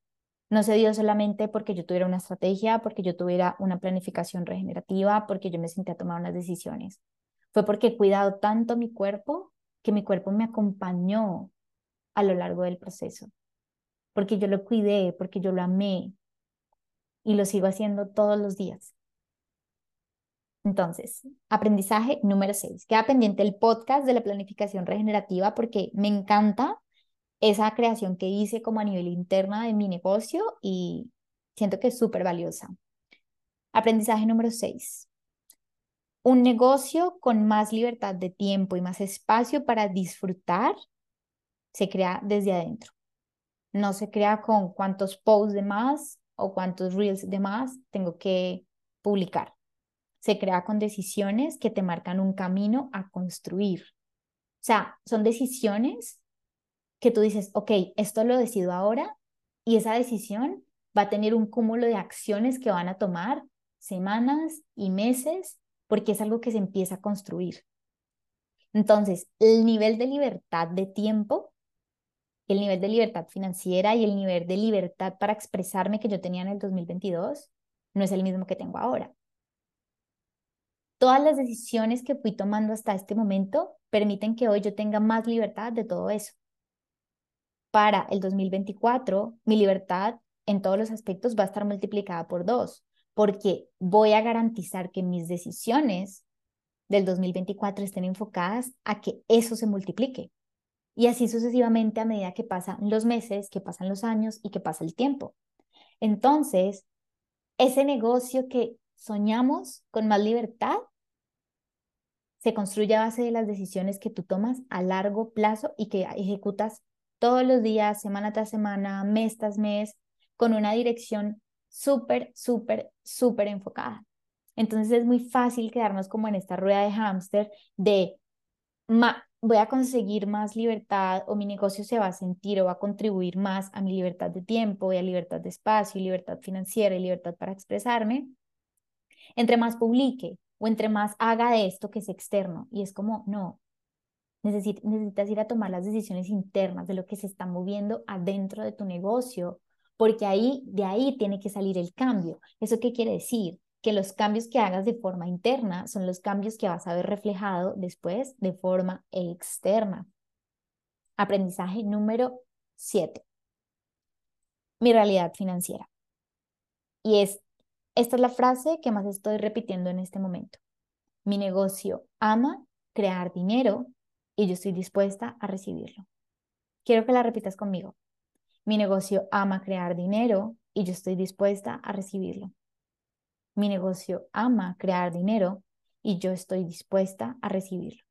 A: no se dio solamente porque yo tuviera una estrategia, porque yo tuviera una planificación regenerativa, porque yo me senté a unas decisiones. Fue porque he cuidado tanto mi cuerpo que mi cuerpo me acompañó a lo largo del proceso. Porque yo lo cuidé, porque yo lo amé y lo sigo haciendo todos los días. Entonces, aprendizaje número 6. Queda pendiente el podcast de la planificación regenerativa porque me encanta esa creación que hice como a nivel interna de mi negocio y siento que es súper valiosa. Aprendizaje número 6. Un negocio con más libertad de tiempo y más espacio para disfrutar se crea desde adentro. No se crea con cuántos posts de más o cuántos reels de más tengo que publicar. Se crea con decisiones que te marcan un camino a construir. O sea, son decisiones que tú dices, ok, esto lo decido ahora y esa decisión va a tener un cúmulo de acciones que van a tomar semanas y meses porque es algo que se empieza a construir. Entonces, el nivel de libertad de tiempo el nivel de libertad financiera y el nivel de libertad para expresarme que yo tenía en el 2022 no es el mismo que tengo ahora. Todas las decisiones que fui tomando hasta este momento permiten que hoy yo tenga más libertad de todo eso. Para el 2024, mi libertad en todos los aspectos va a estar multiplicada por dos, porque voy a garantizar que mis decisiones del 2024 estén enfocadas a que eso se multiplique. Y así sucesivamente a medida que pasan los meses, que pasan los años y que pasa el tiempo. Entonces, ese negocio que soñamos con más libertad se construye a base de las decisiones que tú tomas a largo plazo y que ejecutas todos los días, semana tras semana, mes tras mes, con una dirección súper, súper, súper enfocada. Entonces es muy fácil quedarnos como en esta rueda de hámster de voy a conseguir más libertad o mi negocio se va a sentir o va a contribuir más a mi libertad de tiempo y a libertad de espacio, y libertad financiera y libertad para expresarme. Entre más publique o entre más haga de esto que es externo. Y es como, no, necesitas ir a tomar las decisiones internas de lo que se está moviendo adentro de tu negocio, porque ahí, de ahí tiene que salir el cambio. ¿Eso qué quiere decir? Que los cambios que hagas de forma interna son los cambios que vas a ver reflejado después de forma externa. Aprendizaje número 7. Mi realidad financiera. Y es, esta es la frase que más estoy repitiendo en este momento. Mi negocio ama crear dinero y yo estoy dispuesta a recibirlo. Quiero que la repitas conmigo. Mi negocio ama crear dinero y yo estoy dispuesta a recibirlo. Mi negocio ama crear dinero y yo estoy dispuesta a recibirlo.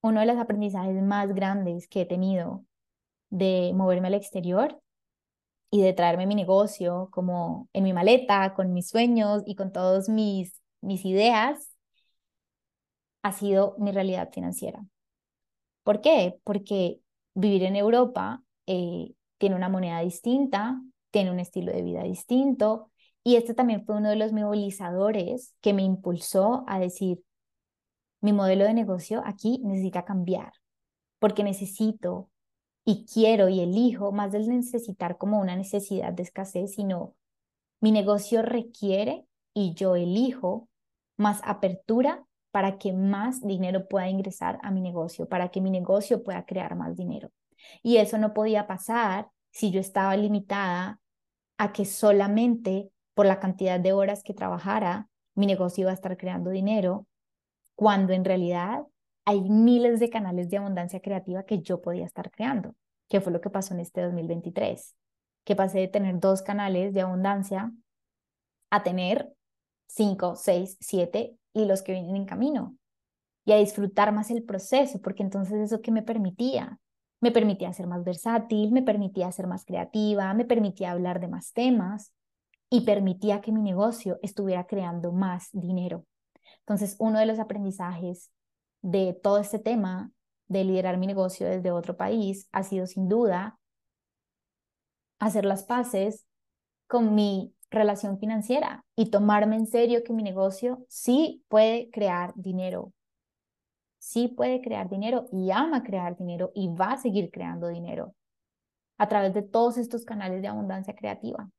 A: Uno de los aprendizajes más grandes que he tenido de moverme al exterior y de traerme mi negocio como en mi maleta, con mis sueños y con todas mis, mis ideas, ha sido mi realidad financiera. ¿Por qué? Porque vivir en Europa eh, tiene una moneda distinta, tiene un estilo de vida distinto. Y este también fue uno de los movilizadores que me impulsó a decir, mi modelo de negocio aquí necesita cambiar, porque necesito y quiero y elijo, más del necesitar como una necesidad de escasez, sino mi negocio requiere y yo elijo más apertura para que más dinero pueda ingresar a mi negocio, para que mi negocio pueda crear más dinero. Y eso no podía pasar si yo estaba limitada a que solamente por la cantidad de horas que trabajara, mi negocio iba a estar creando dinero, cuando en realidad hay miles de canales de abundancia creativa que yo podía estar creando, que fue lo que pasó en este 2023, que pasé de tener dos canales de abundancia a tener cinco, seis, siete y los que vienen en camino y a disfrutar más el proceso, porque entonces eso que me permitía, me permitía ser más versátil, me permitía ser más creativa, me permitía hablar de más temas y permitía que mi negocio estuviera creando más dinero. Entonces, uno de los aprendizajes de todo este tema de liderar mi negocio desde otro país ha sido sin duda hacer las paces con mi relación financiera y tomarme en serio que mi negocio sí puede crear dinero, sí puede crear dinero y ama crear dinero y va a seguir creando dinero a través de todos estos canales de abundancia creativa.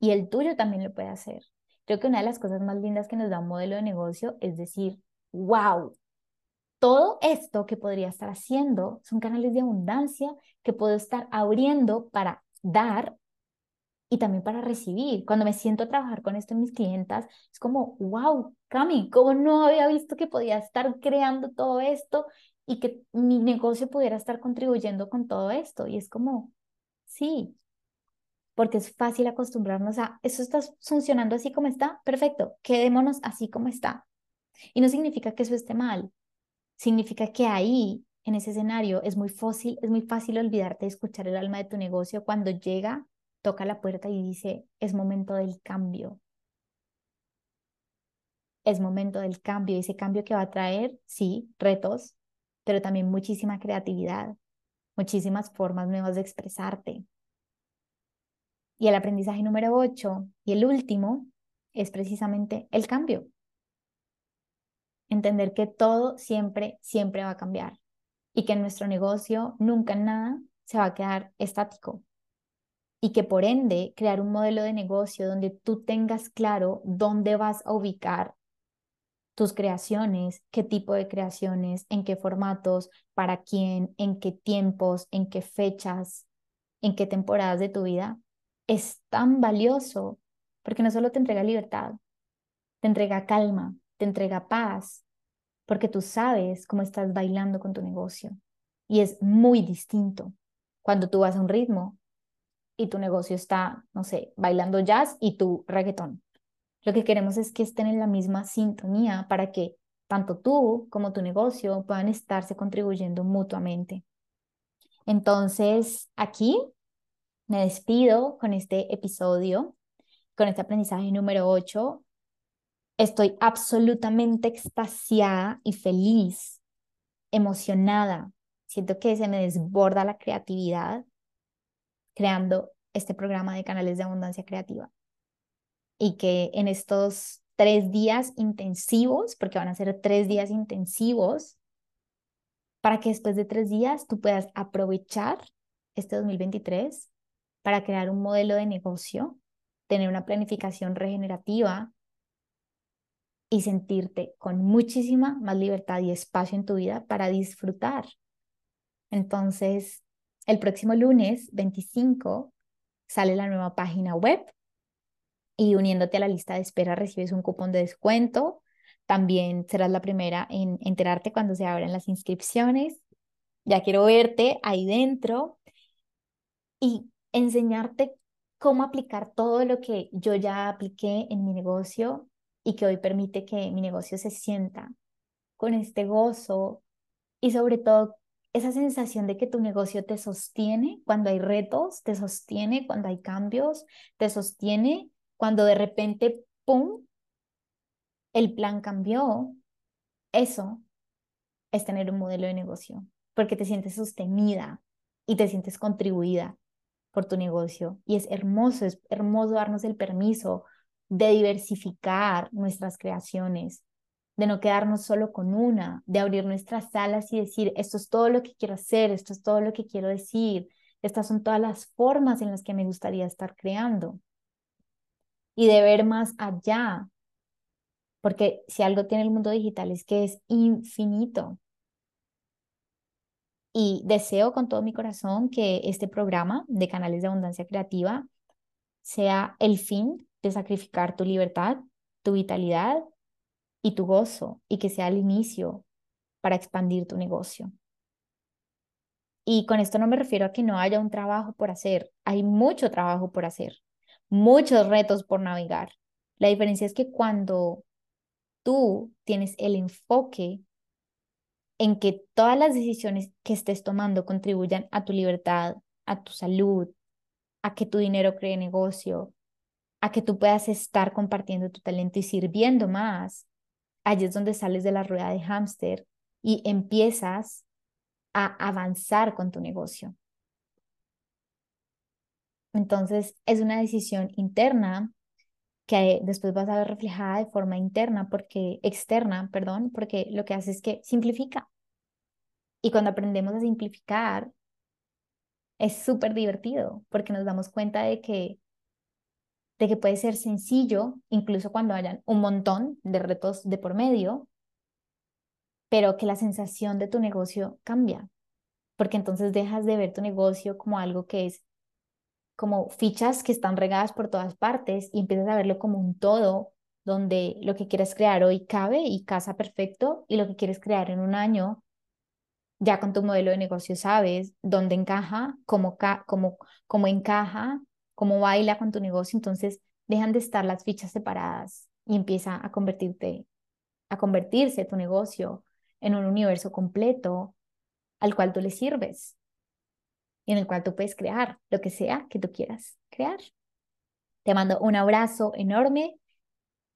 A: Y el tuyo también lo puede hacer. Creo que una de las cosas más lindas que nos da un modelo de negocio es decir, wow, todo esto que podría estar haciendo son canales de abundancia que puedo estar abriendo para dar y también para recibir. Cuando me siento trabajar con esto en mis clientas, es como, wow, Cami, ¿cómo no había visto que podía estar creando todo esto y que mi negocio pudiera estar contribuyendo con todo esto? Y es como, sí, porque es fácil acostumbrarnos a, eso está funcionando así como está, perfecto, quedémonos así como está. Y no significa que eso esté mal, significa que ahí, en ese escenario, es muy fácil, es muy fácil olvidarte de escuchar el alma de tu negocio cuando llega toca la puerta y dice, es momento del cambio. Es momento del cambio. Ese cambio que va a traer, sí, retos, pero también muchísima creatividad, muchísimas formas nuevas de expresarte. Y el aprendizaje número 8 y el último es precisamente el cambio. Entender que todo siempre, siempre va a cambiar y que en nuestro negocio nunca nada se va a quedar estático y que por ende crear un modelo de negocio donde tú tengas claro dónde vas a ubicar tus creaciones, qué tipo de creaciones, en qué formatos, para quién, en qué tiempos, en qué fechas, en qué temporadas de tu vida, es tan valioso porque no solo te entrega libertad, te entrega calma, te entrega paz, porque tú sabes cómo estás bailando con tu negocio. Y es muy distinto cuando tú vas a un ritmo y tu negocio está, no sé, bailando jazz y tu reggaetón. Lo que queremos es que estén en la misma sintonía para que tanto tú como tu negocio puedan estarse contribuyendo mutuamente. Entonces, aquí me despido con este episodio, con este aprendizaje número 8. Estoy absolutamente extasiada y feliz, emocionada. Siento que se me desborda la creatividad creando este programa de canales de abundancia creativa. Y que en estos tres días intensivos, porque van a ser tres días intensivos, para que después de tres días tú puedas aprovechar este 2023 para crear un modelo de negocio, tener una planificación regenerativa y sentirte con muchísima más libertad y espacio en tu vida para disfrutar. Entonces, el próximo lunes 25 sale la nueva página web y uniéndote a la lista de espera recibes un cupón de descuento. También serás la primera en enterarte cuando se abran las inscripciones. Ya quiero verte ahí dentro y enseñarte cómo aplicar todo lo que yo ya apliqué en mi negocio y que hoy permite que mi negocio se sienta con este gozo y sobre todo esa sensación de que tu negocio te sostiene cuando hay retos, te sostiene cuando hay cambios, te sostiene cuando de repente, ¡pum!, el plan cambió. Eso es tener un modelo de negocio, porque te sientes sostenida y te sientes contribuida por tu negocio. Y es hermoso, es hermoso darnos el permiso de diversificar nuestras creaciones, de no quedarnos solo con una, de abrir nuestras alas y decir, esto es todo lo que quiero hacer, esto es todo lo que quiero decir, estas son todas las formas en las que me gustaría estar creando. Y de ver más allá, porque si algo tiene el mundo digital es que es infinito. Y deseo con todo mi corazón que este programa de canales de abundancia creativa sea el fin de sacrificar tu libertad, tu vitalidad y tu gozo y que sea el inicio para expandir tu negocio. Y con esto no me refiero a que no haya un trabajo por hacer, hay mucho trabajo por hacer, muchos retos por navegar. La diferencia es que cuando tú tienes el enfoque en que todas las decisiones que estés tomando contribuyan a tu libertad, a tu salud, a que tu dinero cree negocio, a que tú puedas estar compartiendo tu talento y sirviendo más, allí es donde sales de la rueda de hámster y empiezas a avanzar con tu negocio. Entonces, es una decisión interna que después vas a ver reflejada de forma interna, porque externa, perdón, porque lo que hace es que simplifica. Y cuando aprendemos a simplificar, es súper divertido, porque nos damos cuenta de que de que puede ser sencillo, incluso cuando hayan un montón de retos de por medio, pero que la sensación de tu negocio cambia, porque entonces dejas de ver tu negocio como algo que es como fichas que están regadas por todas partes y empiezas a verlo como un todo donde lo que quieres crear hoy cabe y casa perfecto y lo que quieres crear en un año ya con tu modelo de negocio sabes dónde encaja, cómo, cómo, cómo encaja cómo baila con tu negocio, entonces dejan de estar las fichas separadas y empieza a convertirte, a convertirse tu negocio en un universo completo al cual tú le sirves y en el cual tú puedes crear lo que sea que tú quieras crear. Te mando un abrazo enorme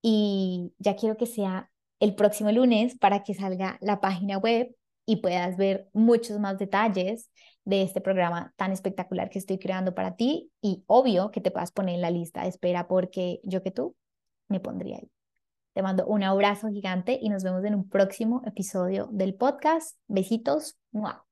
A: y ya quiero que sea el próximo lunes para que salga la página web y puedas ver muchos más detalles de este programa tan espectacular que estoy creando para ti y obvio que te puedas poner en la lista de espera porque yo que tú me pondría ahí. Te mando un abrazo gigante y nos vemos en un próximo episodio del podcast. Besitos. ¡Mua!